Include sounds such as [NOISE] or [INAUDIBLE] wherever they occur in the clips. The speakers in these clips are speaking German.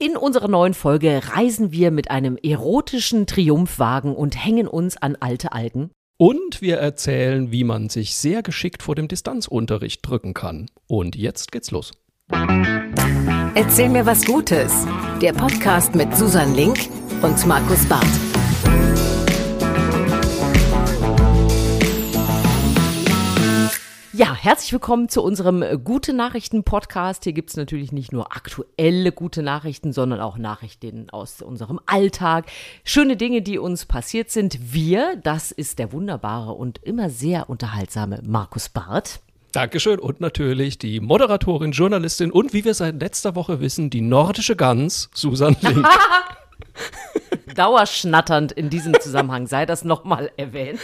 In unserer neuen Folge reisen wir mit einem erotischen Triumphwagen und hängen uns an alte Alten. Und wir erzählen, wie man sich sehr geschickt vor dem Distanzunterricht drücken kann. Und jetzt geht's los. Erzähl mir was Gutes. Der Podcast mit Susan Link und Markus Barth. Ja, herzlich willkommen zu unserem äh, Gute Nachrichten Podcast. Hier gibt's natürlich nicht nur aktuelle gute Nachrichten, sondern auch Nachrichten aus unserem Alltag. Schöne Dinge, die uns passiert sind. Wir, das ist der wunderbare und immer sehr unterhaltsame Markus Barth. Dankeschön und natürlich die Moderatorin, Journalistin und wie wir seit letzter Woche wissen, die nordische Gans, Susan [LAUGHS] Link. Dauerschnatternd in diesem Zusammenhang sei das nochmal erwähnt.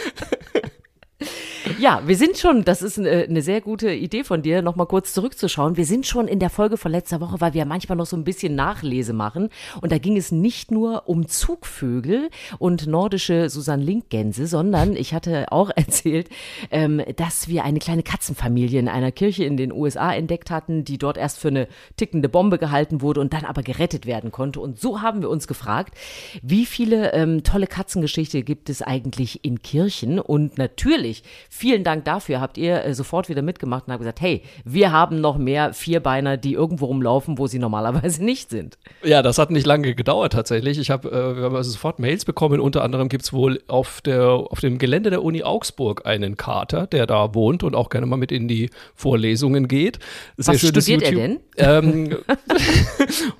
[LAUGHS] Ja, wir sind schon, das ist eine, sehr gute Idee von dir, nochmal kurz zurückzuschauen. Wir sind schon in der Folge von letzter Woche, weil wir manchmal noch so ein bisschen Nachlese machen. Und da ging es nicht nur um Zugvögel und nordische Susan Link-Gänse, sondern ich hatte auch [LAUGHS] erzählt, ähm, dass wir eine kleine Katzenfamilie in einer Kirche in den USA entdeckt hatten, die dort erst für eine tickende Bombe gehalten wurde und dann aber gerettet werden konnte. Und so haben wir uns gefragt, wie viele ähm, tolle Katzengeschichte gibt es eigentlich in Kirchen? Und natürlich Vielen Dank dafür. Habt ihr äh, sofort wieder mitgemacht und habt gesagt, hey, wir haben noch mehr Vierbeiner, die irgendwo rumlaufen, wo sie normalerweise [LAUGHS] nicht sind. Ja, das hat nicht lange gedauert tatsächlich. Ich habe, äh, wir haben also sofort Mails bekommen. Unter anderem gibt es wohl auf, der, auf dem Gelände der Uni Augsburg einen Kater, der da wohnt und auch gerne mal mit in die Vorlesungen geht. Sehr Was studiert YouTube, er denn? Ähm,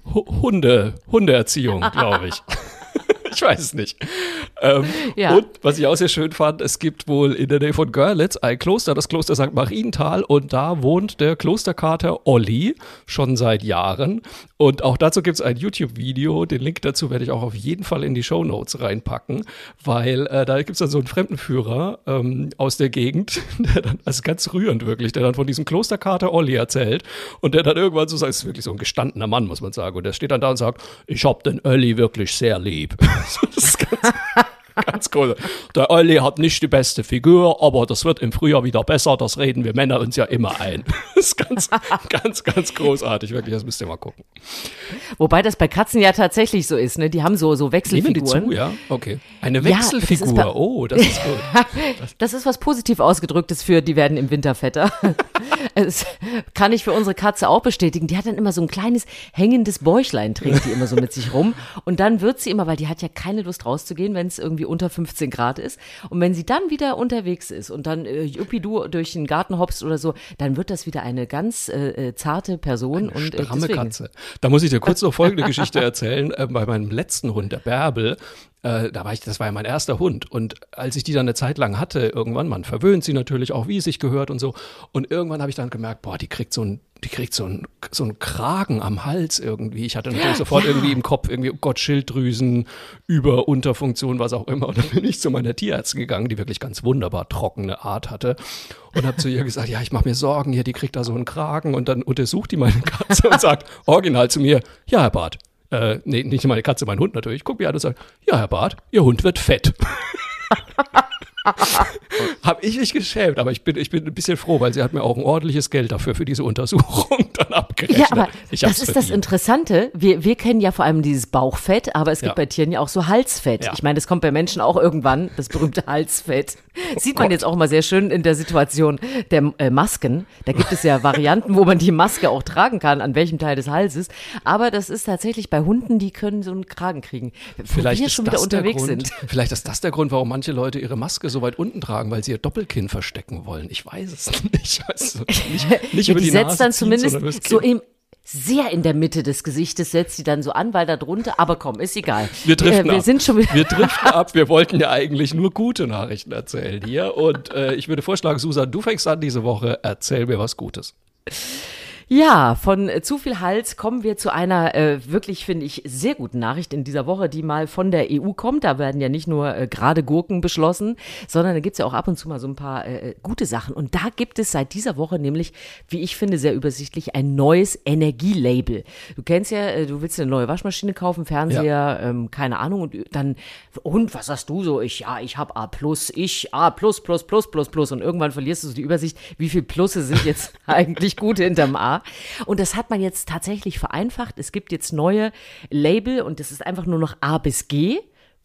[LAUGHS] Hunde, Hundeerziehung, [LAUGHS] glaube ich. Ich weiß es nicht. Ähm, ja. Und was ich auch sehr schön fand, es gibt wohl in der Nähe von Görlitz ein Kloster, das Kloster St. Marienthal, und da wohnt der Klosterkater Olli schon seit Jahren. Und auch dazu gibt es ein YouTube-Video. Den Link dazu werde ich auch auf jeden Fall in die Show Notes reinpacken, weil äh, da gibt es dann so einen Fremdenführer ähm, aus der Gegend, [LAUGHS] der dann, also ganz rührend wirklich, der dann von diesem Klosterkater Olli erzählt und der dann irgendwann so sagt, ist wirklich so ein gestandener Mann, muss man sagen. Und der steht dann da und sagt, ich hab den Olli wirklich sehr lieb. [LAUGHS] das ist ganz, [LAUGHS] ganz cool. Der Olli hat nicht die beste Figur, aber das wird im Frühjahr wieder besser. Das reden wir Männer uns ja immer ein. [LAUGHS] Das ist ganz, ganz, ganz großartig. Wirklich, das müsst ihr mal gucken. Wobei das bei Katzen ja tatsächlich so ist, ne? Die haben so, so Wechselfiguren. Nehmen die zu, ja? Okay. Eine Wechselfigur. Ja, das oh, das ist gut. [LAUGHS] das ist was positiv ausgedrücktes für, die werden im Winter fetter. Das kann ich für unsere Katze auch bestätigen. Die hat dann immer so ein kleines hängendes Bäuchlein, trägt die immer so mit sich rum. Und dann wird sie immer, weil die hat ja keine Lust rauszugehen, wenn es irgendwie unter 15 Grad ist. Und wenn sie dann wieder unterwegs ist und dann äh, du durch den Garten hoppst oder so, dann wird das wieder eine ganz äh, äh zarte Person. Eine und, äh, stramme Katze. Da muss ich dir kurz noch folgende Geschichte erzählen. Äh, bei meinem letzten Hund, der Bärbel, äh, da war ich, das war ja mein erster Hund. Und als ich die dann eine Zeit lang hatte, irgendwann, man verwöhnt sie natürlich auch, wie es sich gehört und so. Und irgendwann habe ich dann gemerkt, boah, die kriegt so ein, die kriegt so ein, so einen Kragen am Hals irgendwie. Ich hatte natürlich sofort ja. irgendwie im Kopf irgendwie, oh Gott, Schilddrüsen, Über-, Unterfunktion, was auch immer. Und dann bin ich zu meiner Tierärztin gegangen, die wirklich ganz wunderbar trockene Art hatte. Und habe zu ihr gesagt, ja, ich mache mir Sorgen hier, die kriegt da so einen Kragen. Und dann untersucht die meine Katze und sagt [LAUGHS] original zu mir, ja, Herr Bart, äh, nee, nicht meine Katze, mein Hund natürlich. Guck mir an und sage, ja, Herr Bart, Ihr Hund wird fett. [LAUGHS] habe ich mich geschämt, aber ich bin, ich bin ein bisschen froh, weil sie hat mir auch ein ordentliches Geld dafür für diese Untersuchung [LAUGHS] dann abgerechnet. Ja, aber das ist verdient. das Interessante. Wir, wir kennen ja vor allem dieses Bauchfett, aber es gibt ja. bei Tieren ja auch so Halsfett. Ja. Ich meine, das kommt bei Menschen auch irgendwann, das berühmte Halsfett. [LAUGHS] Sieht man jetzt auch mal sehr schön in der Situation der äh, Masken. Da gibt es ja [LAUGHS] Varianten, wo man die Maske auch tragen kann, an welchem Teil des Halses. Aber das ist tatsächlich bei Hunden, die können so einen Kragen kriegen. Vielleicht wir schon wieder unterwegs Grund, sind. Vielleicht ist das der Grund, warum manche Leute ihre Maske so weit unten tragen, weil sie ihr Doppelkinn verstecken wollen. Ich weiß es [LAUGHS] nicht. Also nicht, nicht ja, über die, die setzt Nase dann zumindest so im, sehr in der Mitte des Gesichtes setzt sie dann so an, weil da drunter, aber komm, ist egal. Wir driften äh, wir ab. Sind schon wir driften [LAUGHS] ab. Wir wollten ja eigentlich nur gute Nachrichten erzählen hier. Und äh, ich würde vorschlagen, Susan, du fängst an diese Woche. Erzähl mir was Gutes. Ja, von äh, zu viel Hals kommen wir zu einer äh, wirklich, finde ich, sehr guten Nachricht in dieser Woche, die mal von der EU kommt. Da werden ja nicht nur äh, gerade Gurken beschlossen, sondern da gibt's ja auch ab und zu mal so ein paar äh, äh, gute Sachen. Und da gibt es seit dieser Woche nämlich, wie ich finde, sehr übersichtlich ein neues Energielabel. Du kennst ja, äh, du willst eine neue Waschmaschine kaufen, Fernseher, ja. ähm, keine Ahnung, und dann, und was hast du so? Ich, ja, ich habe A plus, ich A plus, plus, plus, plus, plus. Und irgendwann verlierst du so die Übersicht, wie viel Plusse sind jetzt [LAUGHS] eigentlich gute hinterm A. Und das hat man jetzt tatsächlich vereinfacht. Es gibt jetzt neue Label und das ist einfach nur noch A bis G.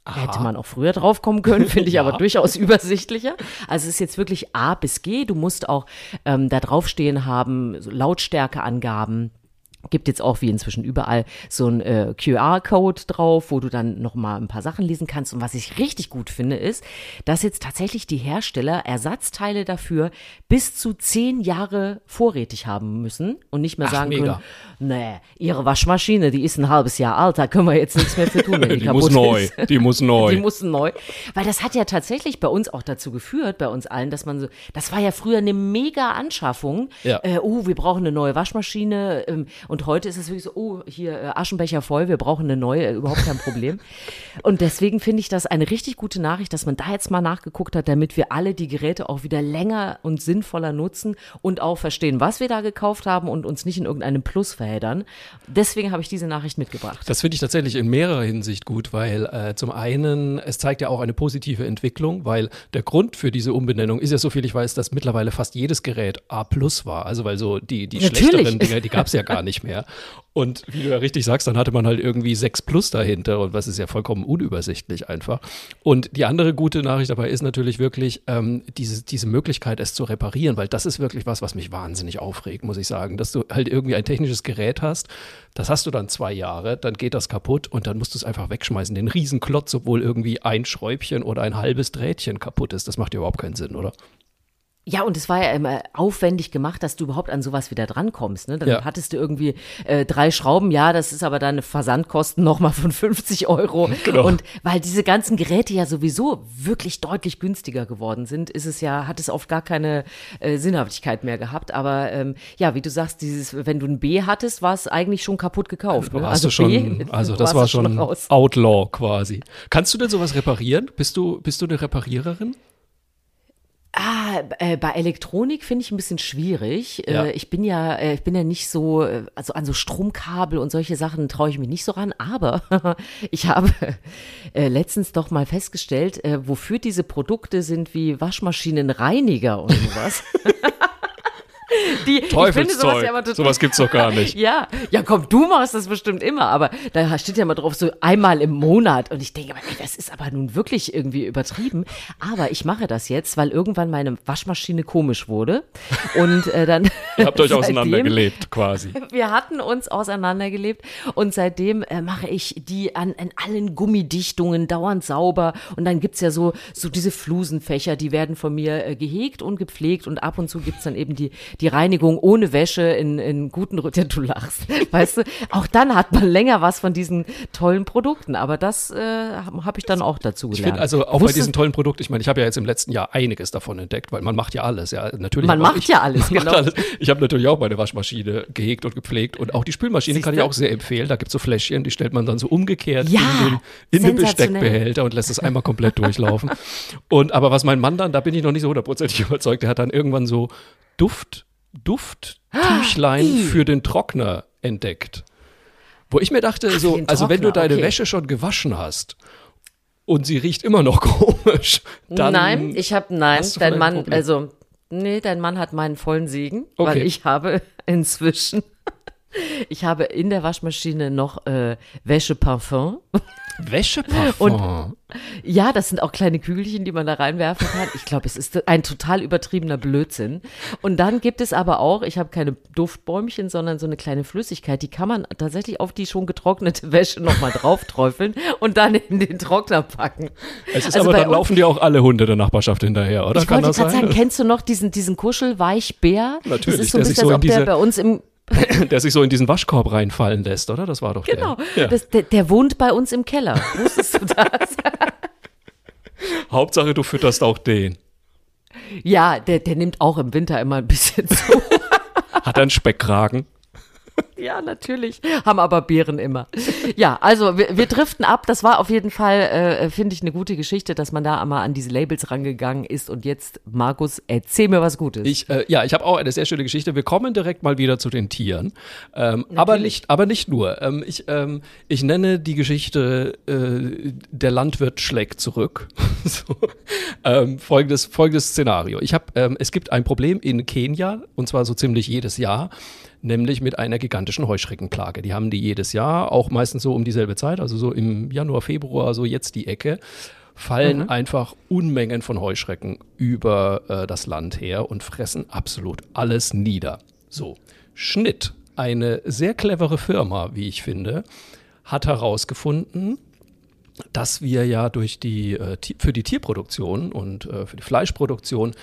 Aha. Hätte man auch früher drauf kommen können, finde ich [LAUGHS] ja. aber durchaus übersichtlicher. Also es ist jetzt wirklich A bis G. Du musst auch ähm, da draufstehen haben, so Lautstärkeangaben, Gibt jetzt auch wie inzwischen überall so ein äh, QR-Code drauf, wo du dann noch mal ein paar Sachen lesen kannst. Und was ich richtig gut finde, ist, dass jetzt tatsächlich die Hersteller Ersatzteile dafür bis zu zehn Jahre vorrätig haben müssen und nicht mehr Ach, sagen mega. können, nee, ihre Waschmaschine, die ist ein halbes Jahr alt, da können wir jetzt nichts mehr für tun, wenn [LAUGHS] die, die kaputt muss neu. Die muss [LAUGHS] neu. Die muss neu. Weil das hat ja tatsächlich bei uns auch dazu geführt, bei uns allen, dass man so, das war ja früher eine mega Anschaffung. Ja. Äh, oh, wir brauchen eine neue Waschmaschine. Ähm, und heute ist es wirklich so, oh, hier äh, Aschenbecher voll, wir brauchen eine neue, äh, überhaupt kein Problem. [LAUGHS] und deswegen finde ich das eine richtig gute Nachricht, dass man da jetzt mal nachgeguckt hat, damit wir alle die Geräte auch wieder länger und sinnvoller nutzen und auch verstehen, was wir da gekauft haben und uns nicht in irgendeinem Plus verheddern. Deswegen habe ich diese Nachricht mitgebracht. Das finde ich tatsächlich in mehrerer Hinsicht gut, weil äh, zum einen, es zeigt ja auch eine positive Entwicklung, weil der Grund für diese Umbenennung ist ja, so viel ich weiß, dass mittlerweile fast jedes Gerät A plus war. Also weil so die, die schlechteren Dinge, die gab es ja gar nicht [LAUGHS] mehr. Und wie du ja richtig sagst, dann hatte man halt irgendwie 6 Plus dahinter und was ist ja vollkommen unübersichtlich einfach. Und die andere gute Nachricht dabei ist natürlich wirklich ähm, diese, diese Möglichkeit, es zu reparieren, weil das ist wirklich was, was mich wahnsinnig aufregt, muss ich sagen. Dass du halt irgendwie ein technisches Gerät hast, das hast du dann zwei Jahre, dann geht das kaputt und dann musst du es einfach wegschmeißen. Den Riesenklotz, obwohl irgendwie ein Schräubchen oder ein halbes Drähtchen kaputt ist. Das macht ja überhaupt keinen Sinn, oder? Ja, und es war ja immer aufwendig gemacht, dass du überhaupt an sowas wieder drankommst. Ne? Dann ja. hattest du irgendwie äh, drei Schrauben, ja, das ist aber deine Versandkosten nochmal von [LAUGHS] 50 Euro. Genau. Und weil diese ganzen Geräte ja sowieso wirklich deutlich günstiger geworden sind, ist es ja, hat es oft gar keine äh, Sinnhaftigkeit mehr gehabt. Aber ähm, ja, wie du sagst, dieses, wenn du ein B hattest, war es eigentlich schon kaputt gekauft. Ne? Also, schon, B, [LAUGHS] [LAUGHS] also das war schon Outlaw quasi. Kannst du denn sowas reparieren? Bist du, bist du eine Repariererin? Ah, äh, bei Elektronik finde ich ein bisschen schwierig. Äh, ja. Äh, ich bin ja, äh, ich bin ja nicht so, äh, also an so Stromkabel und solche Sachen traue ich mich nicht so ran. Aber [LAUGHS] ich habe äh, letztens doch mal festgestellt, wofür diese Produkte sind wie Waschmaschinenreiniger und sowas. [LAUGHS] [LAUGHS] Die, Teufelszeug, ja total, sowas gibt's doch gar [LAUGHS] nicht. ja, ja komm, du machst das bestimmt immer, aber da steht ja mal drauf so einmal im Monat und ich denke, ey, das ist aber nun wirklich irgendwie übertrieben. Aber ich mache das jetzt, weil irgendwann meine Waschmaschine komisch wurde und äh, dann. [LAUGHS] Ihr habt euch auseinandergelebt quasi. Wir hatten uns auseinandergelebt und seitdem äh, mache ich die an, an allen Gummidichtungen dauernd sauber und dann gibt's ja so so diese Flusenfächer, die werden von mir äh, gehegt und gepflegt und ab und zu gibt's dann eben die die Reinigung ohne Wäsche in, in guten Rhythmen, [LAUGHS] du lachst, weißt du, auch dann hat man länger was von diesen tollen Produkten, aber das äh, habe ich dann auch dazu gelernt. Ich finde also auch Wusste, bei diesen tollen Produkten, ich meine, ich habe ja jetzt im letzten Jahr einiges davon entdeckt, weil man macht ja alles, ja, natürlich. Man macht ich, ja alles, [LAUGHS] genau. Alles. Ich habe natürlich auch meine Waschmaschine gehegt und gepflegt und auch die Spülmaschine Siehste? kann ich auch sehr empfehlen, da gibt es so Fläschchen, die stellt man dann so umgekehrt ja, in den, in den Besteckbehälter und lässt es einmal komplett durchlaufen. [LAUGHS] Und aber was mein Mann dann, da bin ich noch nicht so hundertprozentig überzeugt, der hat dann irgendwann so Duft Dufttüchlein ah, [GASPS] für den Trockner entdeckt. Wo ich mir dachte, Ach, so, also wenn du deine okay. Wäsche schon gewaschen hast und sie riecht immer noch [LAUGHS] komisch, dann. Nein, ich habe, nein, dein Mann, Problem. also, nee, dein Mann hat meinen vollen Segen, okay. weil ich habe [LAUGHS] inzwischen, ich habe in der Waschmaschine noch äh, Wäscheparfum. Wäscheparfum. Und ja, das sind auch kleine Kügelchen, die man da reinwerfen kann. Ich glaube, es ist ein total übertriebener Blödsinn. Und dann gibt es aber auch, ich habe keine Duftbäumchen, sondern so eine kleine Flüssigkeit, die kann man tatsächlich auf die schon getrocknete Wäsche nochmal drauf träufeln und dann in den Trockner packen. Es ist also aber, dann laufen dir auch alle Hunde der Nachbarschaft hinterher, oder? Ich kann wollte gerade sagen, kennst du noch diesen, diesen Kuschelweichbär? Natürlich. Das ist so ein bisschen, als ob der bei uns im [LAUGHS] der sich so in diesen Waschkorb reinfallen lässt, oder? Das war doch genau. der. Genau. Ja. Der, der wohnt bei uns im Keller. Wusstest du das? [LAUGHS] Hauptsache, du fütterst auch den. Ja, der, der nimmt auch im Winter immer ein bisschen zu. Hat er einen Speckkragen? [LAUGHS] Ja, natürlich. Haben aber Beeren immer. Ja, also wir, wir driften ab. Das war auf jeden Fall, äh, finde ich, eine gute Geschichte, dass man da einmal an diese Labels rangegangen ist. Und jetzt, Markus, erzähl mir was Gutes. Ich, äh, ja, ich habe auch eine sehr schöne Geschichte. Wir kommen direkt mal wieder zu den Tieren. Ähm, aber, nicht, aber nicht nur. Ähm, ich, ähm, ich nenne die Geschichte äh, Der Landwirt schlägt zurück. [LAUGHS] so. ähm, folgendes, folgendes Szenario. Ich hab, ähm, es gibt ein Problem in Kenia, und zwar so ziemlich jedes Jahr nämlich mit einer gigantischen Heuschreckenplage. Die haben die jedes Jahr, auch meistens so um dieselbe Zeit, also so im Januar, Februar, so jetzt die Ecke fallen mhm. einfach Unmengen von Heuschrecken über äh, das Land her und fressen absolut alles nieder. So, Schnitt, eine sehr clevere Firma, wie ich finde, hat herausgefunden, dass wir ja durch die, äh, für die Tierproduktion und äh, für die Fleischproduktion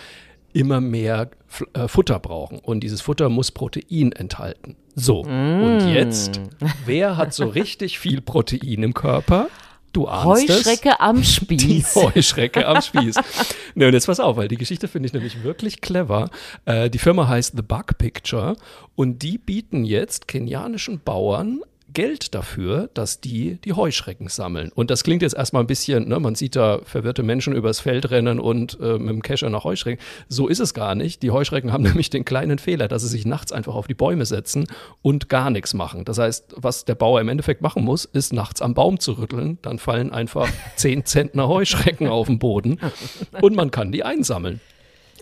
immer mehr äh, Futter brauchen. Und dieses Futter muss Protein enthalten. So, mm. und jetzt, wer hat so richtig viel Protein im Körper? Du ahnst Heuschrecke es. am [LAUGHS] Spieß. Die Heuschrecke am Spieß. [LAUGHS] ne, und jetzt pass auf, weil die Geschichte finde ich nämlich wirklich clever. Äh, die Firma heißt The Bug Picture und die bieten jetzt kenianischen Bauern Geld dafür, dass die die Heuschrecken sammeln. Und das klingt jetzt erstmal ein bisschen, ne, man sieht da verwirrte Menschen übers Feld rennen und äh, mit dem Kescher nach Heuschrecken. So ist es gar nicht. Die Heuschrecken [LAUGHS] haben nämlich den kleinen Fehler, dass sie sich nachts einfach auf die Bäume setzen und gar nichts machen. Das heißt, was der Bauer im Endeffekt machen muss, ist nachts am Baum zu rütteln. Dann fallen einfach [LAUGHS] 10 Zentner Heuschrecken auf den Boden [LAUGHS] und man kann die einsammeln.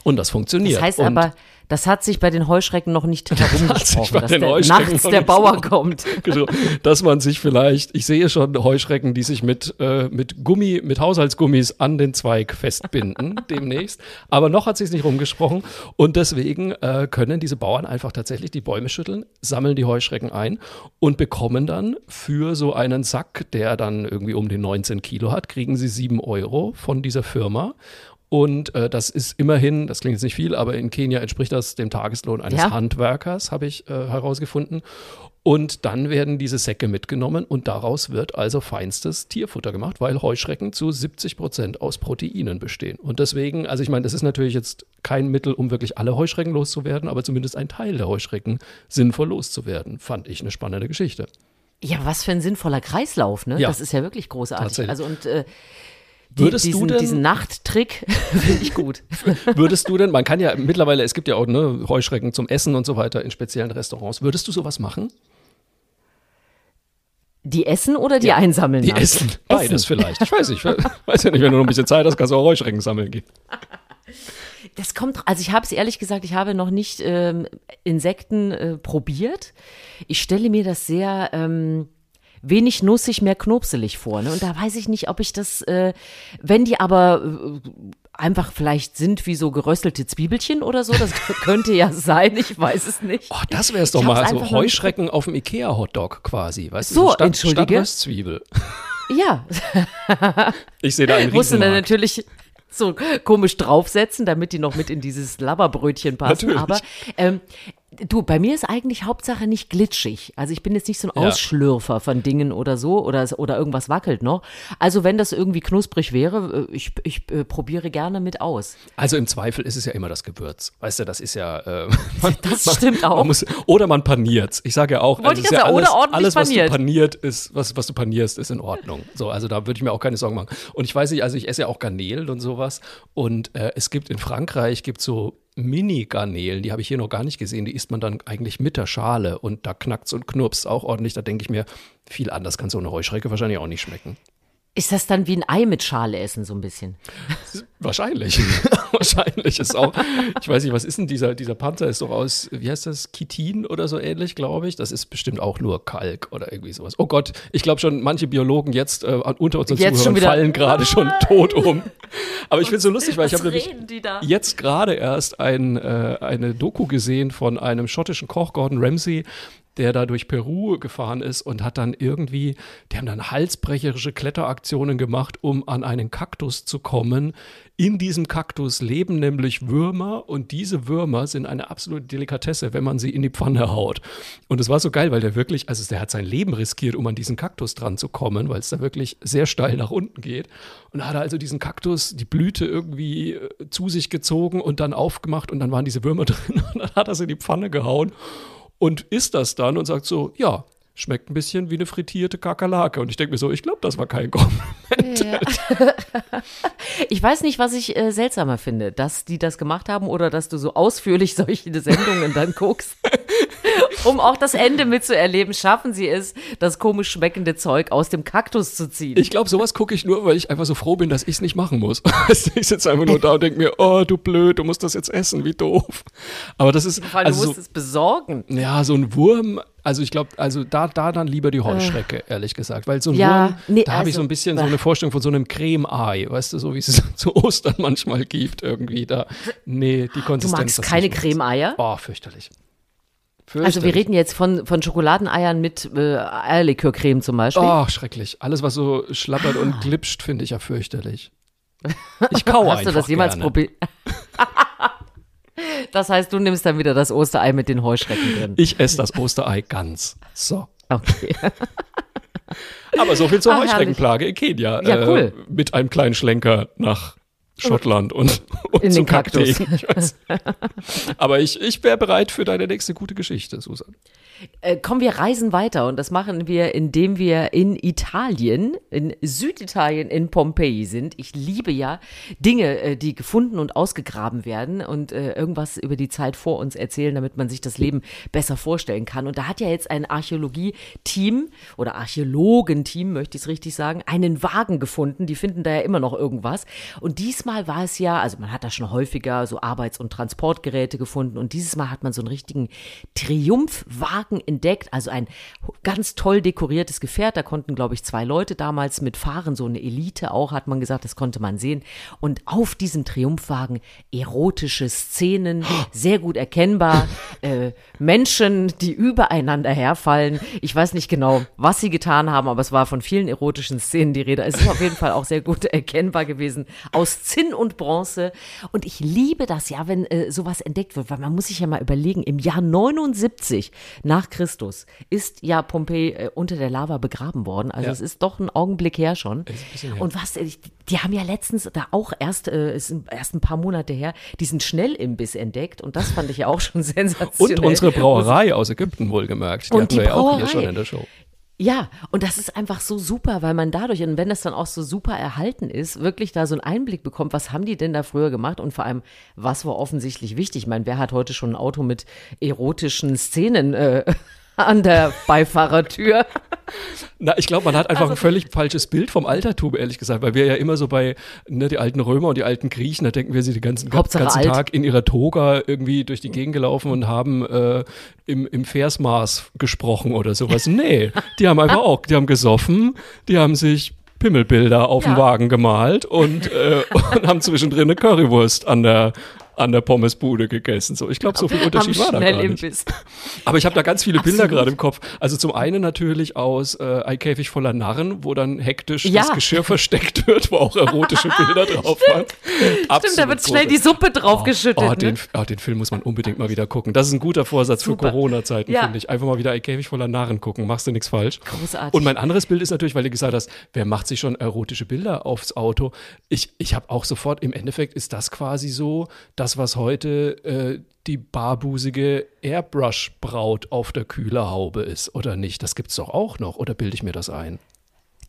Und das funktioniert. Das heißt und aber, das hat sich bei den Heuschrecken noch nicht [LAUGHS] herumgesprochen, dass der, nachts der Bauer kommt. [LAUGHS] Genau, dass man sich vielleicht, ich sehe schon Heuschrecken, die sich mit, äh, mit Gummi, mit Haushaltsgummis an den Zweig festbinden [LAUGHS] demnächst. Aber noch hat sich nicht rumgesprochen und deswegen äh, können diese Bauern einfach tatsächlich die Bäume schütteln, sammeln die Heuschrecken ein und bekommen dann für so einen Sack, der dann irgendwie um den 19 Kilo hat, kriegen sie sieben Euro von dieser Firma und äh, das ist immerhin, das klingt jetzt nicht viel, aber in Kenia entspricht das dem Tageslohn eines ja. Handwerkers, habe ich äh, herausgefunden. Und dann werden diese Säcke mitgenommen und daraus wird also feinstes Tierfutter gemacht, weil Heuschrecken zu 70 Prozent aus Proteinen bestehen. Und deswegen, also ich meine, das ist natürlich jetzt kein Mittel, um wirklich alle Heuschrecken loszuwerden, aber zumindest ein Teil der Heuschrecken sinnvoll loszuwerden. Fand ich eine spannende Geschichte. Ja, was für ein sinnvoller Kreislauf, ne? Ja. Das ist ja wirklich großartig. Also und äh, Würdest diesen, du denn, diesen Nachttrick [LAUGHS] finde ich gut. [LAUGHS] Würdest du denn, man kann ja mittlerweile, es gibt ja auch ne, Heuschrecken zum Essen und so weiter in speziellen Restaurants. Würdest du sowas machen? Die essen oder die ja, einsammeln? Die essen. Beides essen. vielleicht. Ich weiß nicht. weiß ja nicht, wenn du noch ein bisschen Zeit hast, kannst du auch Heuschrecken sammeln gehen. [LAUGHS] Das kommt, also ich habe es ehrlich gesagt, ich habe noch nicht ähm, Insekten äh, probiert. Ich stelle mir das sehr ähm, wenig nussig, mehr knopselig vor. Ne? Und da weiß ich nicht, ob ich das, äh, wenn die aber äh, einfach vielleicht sind wie so geröstelte Zwiebelchen oder so, das [LAUGHS] könnte ja sein, ich weiß es nicht. Oh, das wäre es doch mal, so Heuschrecken auf dem Ikea-Hotdog quasi, weißt so, du? Entschuldige. Statt Röstzwiebel. [LAUGHS] Ja. ich sehe da einen Musste dann natürlich so komisch draufsetzen, damit die noch mit in dieses Labberbrötchen passen. Natürlich. Aber ähm, Du, bei mir ist eigentlich Hauptsache nicht glitschig. Also ich bin jetzt nicht so ein. Ausschlürfer von Dingen oder so oder, oder irgendwas wackelt noch. Also wenn das irgendwie knusprig wäre, äh, ich, ich äh, probiere gerne mit aus. Also im Zweifel ist es ja immer das Gewürz. Weißt du, das ist ja. Äh, [LAUGHS] man, das man, stimmt auch. Muss, oder man paniert Ich sage ja auch, also ist ja alles, alles, was paniert. du paniert ist, was, was du panierst, ist in Ordnung. So, also da würde ich mir auch keine Sorgen machen. Und ich weiß nicht, also ich esse ja auch Garnelen und sowas. Und äh, es gibt in Frankreich gibt so Mini-Garnelen, die habe ich hier noch gar nicht gesehen, die isst man dann eigentlich mit der Schale und da knackt und knurpst auch ordentlich. Da denke ich mir, viel anders kann so eine Heuschrecke wahrscheinlich auch nicht schmecken. Ist das dann wie ein Ei mit Schale essen, so ein bisschen? Wahrscheinlich. [LAUGHS] [LAUGHS] Wahrscheinlich ist auch, ich weiß nicht, was ist denn dieser, dieser Panzer? Ist doch aus, wie heißt das, Kitin oder so ähnlich, glaube ich. Das ist bestimmt auch nur Kalk oder irgendwie sowas. Oh Gott, ich glaube schon, manche Biologen jetzt äh, unter unseren jetzt Zuhörern fallen gerade schon [LAUGHS] tot um. Aber ich finde es so lustig, weil ich habe nämlich jetzt gerade erst ein, äh, eine Doku gesehen von einem schottischen Koch, Gordon Ramsay, der da durch Peru gefahren ist und hat dann irgendwie, die haben dann halsbrecherische Kletteraktionen gemacht, um an einen Kaktus zu kommen. In diesem Kaktus leben nämlich Würmer und diese Würmer sind eine absolute Delikatesse, wenn man sie in die Pfanne haut. Und es war so geil, weil der wirklich, also der hat sein Leben riskiert, um an diesen Kaktus dran zu kommen, weil es da wirklich sehr steil nach unten geht. Und da hat er also diesen Kaktus, die Blüte irgendwie äh, zu sich gezogen und dann aufgemacht und dann waren diese Würmer [LAUGHS] drin und dann hat er sie in die Pfanne gehauen und isst das dann und sagt so, ja, schmeckt ein bisschen wie eine frittierte Kakerlake. Und ich denke mir so, ich glaube, das war kein Kompliment. Ja. [LAUGHS] ich weiß nicht, was ich äh, seltsamer finde, dass die das gemacht haben oder dass du so ausführlich [LAUGHS] solche Sendungen dann guckst. Um auch das Ende mitzuerleben, schaffen sie es, das komisch schmeckende Zeug aus dem Kaktus zu ziehen. Ich glaube, sowas gucke ich nur, weil ich einfach so froh bin, dass ich es nicht machen muss. [LAUGHS] ich sitze einfach nur da und denke mir, oh, du blöd, du musst das jetzt essen, wie doof. Aber das ist. Fall, also du musst so, es besorgen. Ja, so ein Wurm, also ich glaube, also da, da dann lieber die Heuschrecke, äh. ehrlich gesagt. Weil so ein ja, Wurm, nee, da habe also, ich so ein bisschen äh. so eine Vorstellung von so einem Creme-Ei, weißt du, so wie es [LAUGHS] zu Ostern manchmal gibt, irgendwie da. Nee, die Konsistenz. Du magst keine Creme-Eier? Oh, fürchterlich. Also wir reden jetzt von, von Schokoladeneiern mit äh, Eierlikörcreme zum Beispiel. Oh, schrecklich. Alles, was so schlappert ah. und glitscht, finde ich ja fürchterlich. [LAUGHS] Ich kaue Hast du das jemals probiert? [LAUGHS] das heißt, du nimmst dann wieder das Osterei mit den Heuschrecken drin. Ich esse das Osterei ganz. So. Okay. [LAUGHS] Aber so viel zur Ach, Heuschreckenplage in Kenia. Ja, cool. Äh, mit einem kleinen Schlenker nach Schottland und, [LAUGHS] und in den Kaktus. [LAUGHS] Aber ich, ich wäre bereit für deine nächste gute Geschichte, Susan. Äh, kommen wir reisen weiter und das machen wir, indem wir in Italien, in Süditalien, in Pompeji sind. Ich liebe ja Dinge, äh, die gefunden und ausgegraben werden und äh, irgendwas über die Zeit vor uns erzählen, damit man sich das Leben besser vorstellen kann. Und da hat ja jetzt ein Archäologie-Team oder Archäologenteam, möchte ich es richtig sagen, einen Wagen gefunden. Die finden da ja immer noch irgendwas. Und diesmal war es ja, also man hat da schon häufiger so Arbeits- und Transportgeräte gefunden und dieses Mal hat man so einen richtigen Triumphwagen Wagen entdeckt, also ein ganz toll dekoriertes Gefährt. Da konnten, glaube ich, zwei Leute damals mitfahren, so eine Elite auch, hat man gesagt, das konnte man sehen. Und auf diesem Triumphwagen erotische Szenen, [GASPS] sehr gut erkennbar, äh, Menschen, die übereinander herfallen. Ich weiß nicht genau, was sie getan haben, aber es war von vielen erotischen Szenen die Rede. Es ist auf jeden Fall auch sehr gut erkennbar gewesen, aus Zinn und Bronze. Und ich liebe das ja, wenn äh, sowas entdeckt wird, weil man muss sich ja mal überlegen, im Jahr 79 nach nach Christus ist ja Pompeji äh, unter der Lava begraben worden. Also ja. es ist doch ein Augenblick her schon. Her. Und was, äh, die haben ja letztens da auch erst, äh, ist erst ein paar Monate her, diesen Schnellimbiss entdeckt. Und das fand ich ja auch schon [LAUGHS] sensationell. Und unsere Brauerei aus Ägypten wohlgemerkt. Die und hatten die wir ja auch hier schon in der Show. Ja, und das ist einfach so super, weil man dadurch, und wenn das dann auch so super erhalten ist, wirklich da so einen Einblick bekommt, was haben die denn da früher gemacht und vor allem, was war offensichtlich wichtig. Ich meine, wer hat heute schon ein Auto mit erotischen Szenen äh, an der Beifahrertür. Na, ich glaube, man hat einfach also, ein völlig falsches Bild vom Altertum, ehrlich gesagt, weil wir ja immer so bei ne, die alten Römer und die alten Griechen, da denken wir, sie den ganzen, ganzen Tag in ihrer Toga irgendwie durch die Gegend gelaufen und haben äh, im, im Versmaß gesprochen oder sowas. [LAUGHS] Nee, die haben einfach auch, die haben gesoffen, die haben sich Pimmelbilder auf ja. dem Wagen gemalt und, äh, [LAUGHS] und haben zwischendrin eine Currywurst an der an der Pommesbude gegessen. So, ich glaube, so viel Unterschied war da gar nicht. Aber ich habe da ganz viele Absolut. Bilder gerade im Kopf. Also zum einen natürlich aus äh, Ein Käfig voller Narren, wo dann hektisch ja. das Geschirr versteckt wird, wo auch erotische [LAUGHS] Bilder drauf waren. Stimmt, da wird schnell die Suppe draufgeschüttet. Oh, oh, den, oh, den Film muss man unbedingt mal wieder gucken. Das ist ein guter Vorsatz Super. für Corona-Zeiten, ja. finde ich. Einfach mal wieder Ein Käfig voller Narren gucken. Machst du nichts falsch. Großartig. Und mein anderes Bild ist natürlich, weil du gesagt hast, wer macht sich schon erotische Bilder aufs Auto? Ich, ich habe auch sofort, im Endeffekt ist das quasi so, dass das, was heute äh, die barbusige Airbrush-Braut auf der Kühlerhaube ist, oder nicht? Das gibt es doch auch noch, oder bilde ich mir das ein?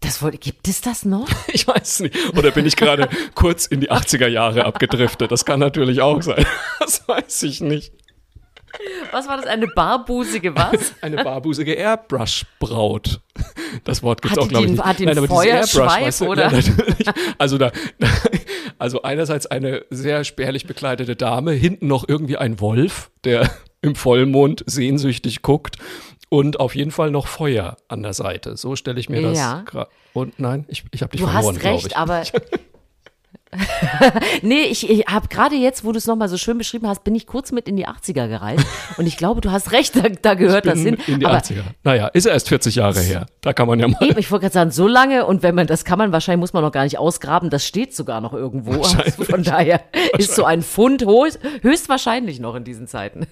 Das wollte, gibt es das noch? [LAUGHS] Ich weiß nicht. Oder bin ich gerade [LAUGHS] kurz in die 80er Jahre abgedriftet? Das kann natürlich auch sein. [LAUGHS] Das weiß ich nicht. Was war das? Eine barbusige was? Eine barbusige Airbrush-Braut. Das Wort gibt es auch, glaube ich. Nicht. Hat den Nein, Feuerschweif, weißt du, oder? Ja. Also, da, also einerseits eine sehr spärlich bekleidete Dame, hinten noch irgendwie ein Wolf, der [LAUGHS] im Vollmond sehnsüchtig guckt und auf jeden Fall noch Feuer an der Seite. So stelle ich mir das. Ja. Und nein, ich, ich habe dich du verloren, glaube ich. Du hast recht, aber [LAUGHS] nee, ich, ich habe gerade jetzt, wo du es nochmal so schön beschrieben hast, bin ich kurz mit in die 80er gereist. Und ich glaube, du hast recht, da, da gehört das hin. In die aber, 80er. Naja, ist ja erst 40 Jahre her. Da kann man ja mal. Eben, ich wollte gerade sagen, so lange und wenn man, das kann man wahrscheinlich, muss man noch gar nicht ausgraben, das steht sogar noch irgendwo. Also von daher ist so ein Fund höchst, höchstwahrscheinlich noch in diesen Zeiten.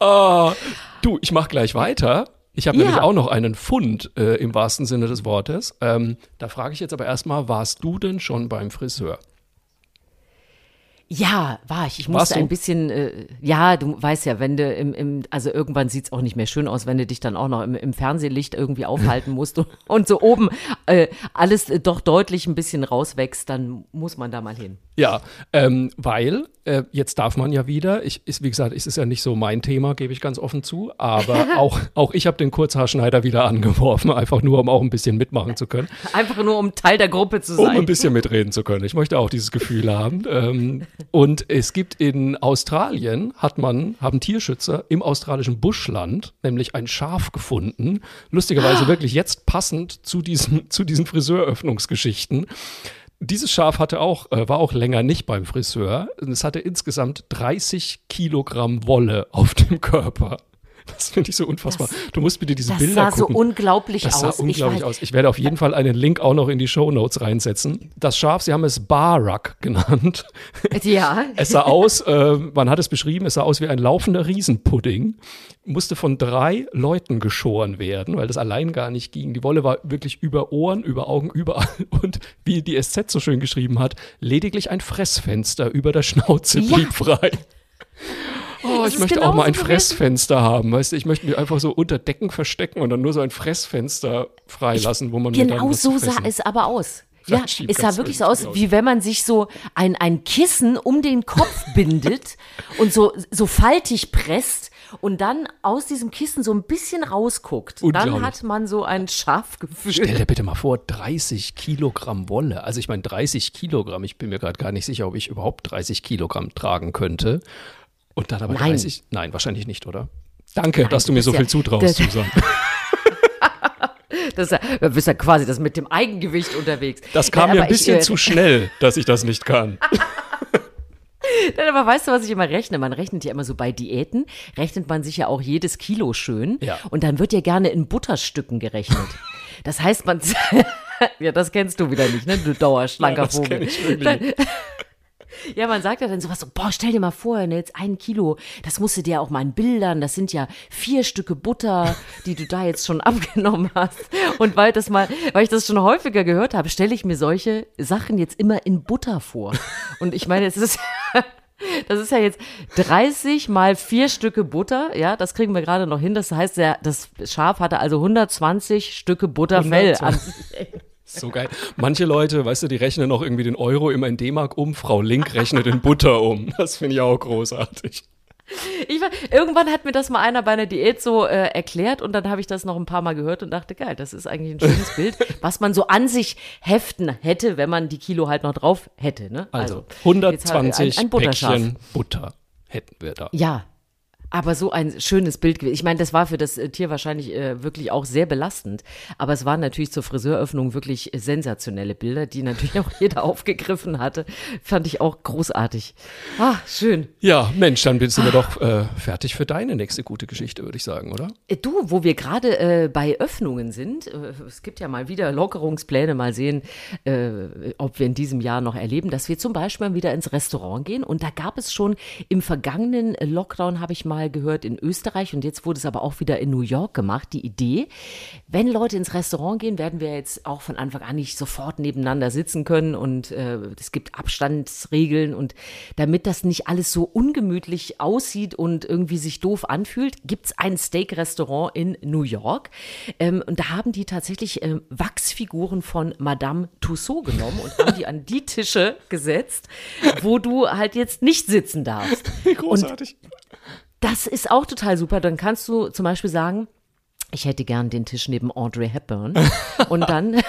oh, du, ich mach gleich weiter. Ich habe ja. nämlich auch noch einen Fund äh, im wahrsten Sinne des Wortes. Ähm, da frage ich jetzt aber erstmal, warst du denn schon beim Friseur? Ja, war ich. Ich musste ein bisschen, äh, ja, du weißt ja, wenn du im, im also irgendwann sieht es auch nicht mehr schön aus, wenn du dich dann auch noch im, im Fernsehlicht irgendwie aufhalten musst und, [LAUGHS] und so oben äh, alles doch deutlich ein bisschen rauswächst, dann muss man da mal hin. Ja, ähm, weil äh, jetzt darf man ja wieder, ich, ist, wie gesagt, es ist ja nicht so mein Thema, gebe ich ganz offen zu, aber [LAUGHS] auch, auch ich habe den Kurzhaarschneider wieder angeworfen, einfach nur, um auch ein bisschen mitmachen zu können. Einfach nur, um Teil der Gruppe zu sein. Um ein bisschen mitreden zu können. Ich möchte auch dieses Gefühl haben. Ähm, und es gibt in Australien, hat man, haben Tierschützer im australischen Buschland nämlich ein Schaf gefunden, lustigerweise ah. wirklich jetzt passend zu diesen, [LAUGHS] zu diesen Friseuröffnungsgeschichten dieses Schaf hatte auch, äh, war auch länger nicht beim Friseur. Es hatte insgesamt 30 Kilogramm Wolle auf dem Körper. [LAUGHS] Das finde ich so unfassbar. Das, du musst bitte diese Bilder gucken. Das sah so unglaublich das aus. Das sah unglaublich ich aus. Ich werde auf jeden Fall einen Link auch noch in die Show Notes reinsetzen. Das Schaf, sie haben es Barak [LAUGHS] genannt. Ja. es sah aus, äh, man hat es beschrieben, es sah aus wie ein laufender Riesenpudding. Musste von drei Leuten geschoren werden, weil das allein gar nicht ging. Die Wolle war wirklich über Ohren, über Augen, überall. Und wie die SZ so schön geschrieben hat, lediglich ein Fressfenster über der Schnauze blieb ja. frei. Oh, ich möchte auch mal ein Fressfenster haben. Weißt du, ich möchte mich einfach so unter Decken verstecken und dann nur so ein Fressfenster freilassen, wo man Genau dann so sah es aber aus. Ja, es sah wirklich so aus, wie wenn man sich so ein, ein Kissen um den Kopf [LAUGHS] bindet und so, so faltig presst und dann aus diesem Kissen so ein bisschen rausguckt. Dann hat man so ein Schafgefühl. Stell dir bitte mal vor, 30 Kilogramm Wolle. Also ich meine 30 Kilogramm, ich bin mir gerade gar nicht sicher, ob ich überhaupt 30 Kilogramm tragen könnte. Und dann aber nein. 30? Nein, wahrscheinlich nicht, oder? Danke, Nein, dass du mir so ja, viel zutraust, Susan. [LAUGHS] das ist ja, du bist ja quasi das mit dem Eigengewicht unterwegs. Das kam Nein, mir ein bisschen ich, äh, zu schnell, dass ich das nicht kann. [LAUGHS] [LAUGHS] Nein, aber weißt du, was ich immer rechne? Man rechnet ja immer so bei Diäten, rechnet man sich ja auch jedes Kilo schön. Ja. Und dann wird ja gerne in Butterstücken gerechnet. Das heißt, man. ja, das kennst du wieder nicht, ne? Du dauerschlanker ja, das Vogel. Ich wirklich. Ja, man sagt ja dann sowas so, boah, stell dir mal vor, ne, jetzt ein Kilo, das musst du dir auch mal in Bildern, das sind ja vier Stücke Butter, die du da jetzt schon [LAUGHS] abgenommen hast. Und weil das mal, weil ich das schon häufiger gehört habe, stelle ich mir solche Sachen jetzt immer in Butter vor. Und ich meine, es ist, [LAUGHS] das ist ja jetzt 30 mal vier Stücke Butter, ja, das kriegen wir gerade noch hin. Das heißt, der, das Schaf hatte also 120 Stücke Butterfell 120. an. [LAUGHS] So geil. Manche Leute, weißt du, die rechnen noch irgendwie den Euro immer in D-Mark um. Frau Link rechnet in Butter um. Das finde ich auch großartig. Ich war, irgendwann hat mir das mal einer bei einer Diät so äh, erklärt und dann habe ich das noch ein paar Mal gehört und dachte, geil, das ist eigentlich ein schönes [LAUGHS] Bild, was man so an sich heften hätte, wenn man die Kilo halt noch drauf hätte. Ne? Also, also 120 ein, ein Päckchen Butter hätten wir da. Ja, aber so ein schönes Bild gewesen. Ich meine, das war für das äh, Tier wahrscheinlich äh, wirklich auch sehr belastend. Aber es waren natürlich zur Friseuröffnung wirklich sensationelle Bilder, die natürlich [LAUGHS] auch jeder aufgegriffen hatte. Fand ich auch großartig. Ah, schön. Ja, Mensch, dann bist du ah. doch äh, fertig für deine nächste gute Geschichte, würde ich sagen, oder? Äh, du, wo wir gerade äh, bei Öffnungen sind, äh, es gibt ja mal wieder Lockerungspläne, mal sehen, ob wir in diesem Jahr noch erleben, dass wir zum Beispiel mal wieder ins Restaurant gehen. Und da gab es schon im vergangenen Lockdown, habe ich mal mal gehört in Österreich und jetzt wurde es aber auch wieder in New York gemacht, die Idee, wenn Leute ins Restaurant gehen, werden wir jetzt auch von Anfang an nicht sofort nebeneinander sitzen können und äh, es gibt Abstandsregeln und damit das nicht alles so ungemütlich aussieht und irgendwie sich doof anfühlt, gibt es ein Steak-Restaurant in New York ähm, und da haben die tatsächlich äh, Wachsfiguren von Madame Tussaud genommen und haben die an die Tische gesetzt, wo du halt jetzt nicht sitzen darfst. [LAUGHS] Großartig. Und das ist auch total super. Dann kannst du zum Beispiel sagen, ich hätte gern den Tisch neben Audrey Hepburn. Und dann [LAUGHS]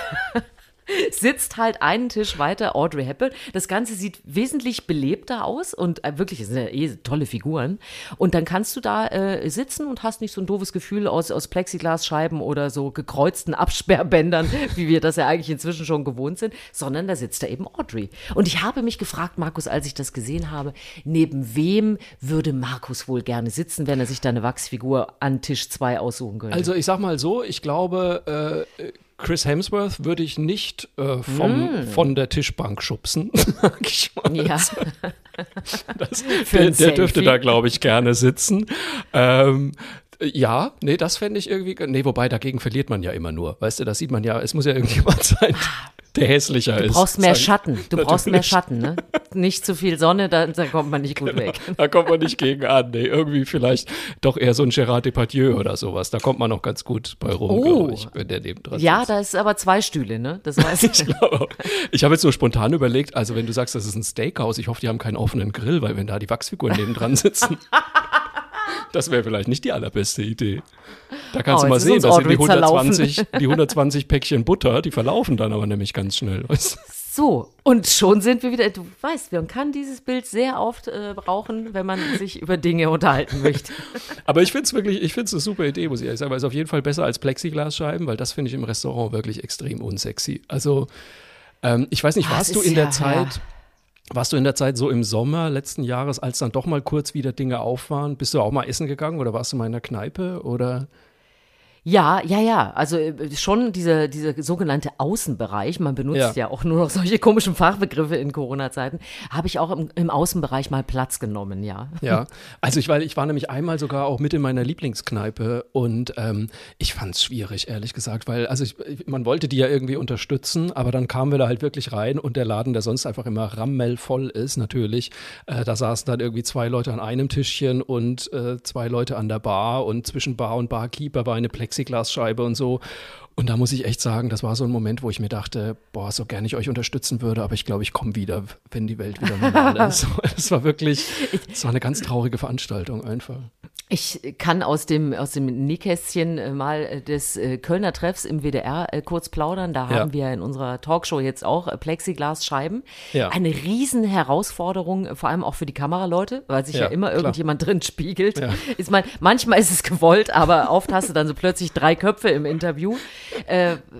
sitzt halt einen Tisch weiter Audrey Hepburn. Das Ganze sieht wesentlich belebter aus und äh, wirklich, es sind ja eh tolle Figuren. Und dann kannst du da äh, sitzen und hast nicht so ein doofes Gefühl aus, aus Plexiglasscheiben oder so gekreuzten Absperrbändern, [LAUGHS] wie wir das ja eigentlich inzwischen schon gewohnt sind, sondern da sitzt da eben Audrey. Und ich habe mich gefragt, Markus, als ich das gesehen habe, neben wem würde Markus wohl gerne sitzen, wenn er sich da eine Wachsfigur an Tisch 2 aussuchen könnte? Also ich sag mal so, ich glaube, äh, Chris Hemsworth würde ich nicht äh, vom, mm. von der Tischbank schubsen, [LAUGHS] sag ich mal. Ja. [LAUGHS] Das, [LAUGHS] der, der dürfte da, glaube ich, gerne sitzen. Ähm, ja, nee, das fände ich irgendwie. Nee, wobei dagegen verliert man ja immer nur. Weißt du, das sieht man ja, es muss ja irgendjemand sein. Der hässlicher ist. Du brauchst mehr Schatten. Du Natürlich. brauchst mehr Schatten, ne? Nicht zu viel Sonne, da, da kommt man nicht gut genau. weg. Da kommt man nicht gegen an. Nee, irgendwie vielleicht doch eher so ein Gerard Depardieu oder sowas. Da kommt man noch ganz gut bei rum, oh. ich, wenn der neben dran Ja, sitzt. da ist aber zwei Stühle, ne? Das weiß [LAUGHS] ich. ich Ich habe jetzt nur spontan überlegt, also wenn du sagst, das ist ein Steakhouse, ich hoffe, die haben keinen offenen Grill, weil wenn da die Wachsfiguren neben dran sitzen. [LAUGHS] Das wäre vielleicht nicht die allerbeste Idee. Da kannst oh, du mal sehen, das sind die 120, die 120 Päckchen Butter, die verlaufen dann aber nämlich ganz schnell. So, und schon sind wir wieder, du weißt, man kann dieses Bild sehr oft äh, brauchen, wenn man sich über Dinge unterhalten möchte. [LAUGHS] Aber ich finde es wirklich, ich finde es eine super Idee, muss ich ehrlich sagen, weil es auf jeden Fall besser als Plexiglasscheiben, weil das finde ich im Restaurant wirklich extrem unsexy. Also, ähm, ich weiß nicht, ah, warst du in ja, der Zeit, ja. Warst du in der Zeit so im Sommer letzten Jahres, als dann doch mal kurz wieder Dinge auf waren, bist du auch mal essen gegangen oder warst du mal in der Kneipe oder? Ja, ja, ja. Also äh, schon dieser diese sogenannte Außenbereich, man benutzt ja. ja auch nur noch solche komischen Fachbegriffe in Corona-Zeiten, habe ich auch im, im, Außenbereich mal Platz genommen, ja. Ja, [LAUGHS] also ich, weil ich war nämlich einmal sogar auch mit in meiner Lieblingskneipe und ähm, ich fand es schwierig, ehrlich gesagt, weil also ich, man wollte die ja irgendwie unterstützen, aber dann kamen wir da halt wirklich rein und der Laden, der sonst einfach immer rammellvoll ist, natürlich, äh, da saßen dann irgendwie zwei Leute an einem Tischchen und äh, zwei Leute an der Bar und zwischen Bar und Barkeeper war eine Plex Plexiglasscheibe und so. Und da muss ich echt sagen, das war so ein Moment, wo ich mir dachte, boah, so gerne ich euch unterstützen würde, aber ich glaube, ich komme wieder, wenn die Welt wieder normal [LAUGHS] ist. Es war wirklich, es war eine ganz traurige Veranstaltung einfach. Ich kann aus dem, aus dem Nähkästchen äh, mal äh, des äh, Kölner Treffs im WDR kurz plaudern. Da ja. haben wir in unserer Talkshow jetzt auch Plexiglasscheiben. Ja. Eine riesen Herausforderung, vor allem auch für die Kameraleute, weil sich ja, ja immer klar. irgendjemand drin spiegelt. Ist mal, manchmal ist es gewollt, aber oft hast du dann so plötzlich drei Köpfe im Interview.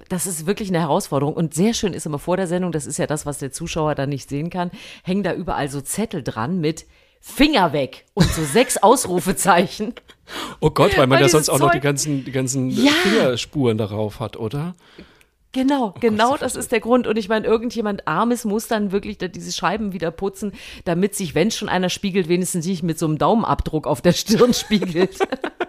Das ist wirklich eine Herausforderung. Und sehr schön ist immer vor der Sendung, das ist ja das, was der Zuschauer dann nicht sehen kann, hängen da überall so Zettel dran mit Finger weg und so sechs Ausrufezeichen. Oh Gott, weil man weil ja sonst auch noch die ganzen, die ganzen ja. Fingerspuren darauf hat, oder? Genau, oh genau Gott, das ist der Grund. Und ich meine, irgendjemand Armes muss dann wirklich da diese Scheiben wieder putzen, damit sich, wenn schon einer spiegelt, wenigstens sich mit so einem Daumenabdruck auf der Stirn spiegelt. [LAUGHS]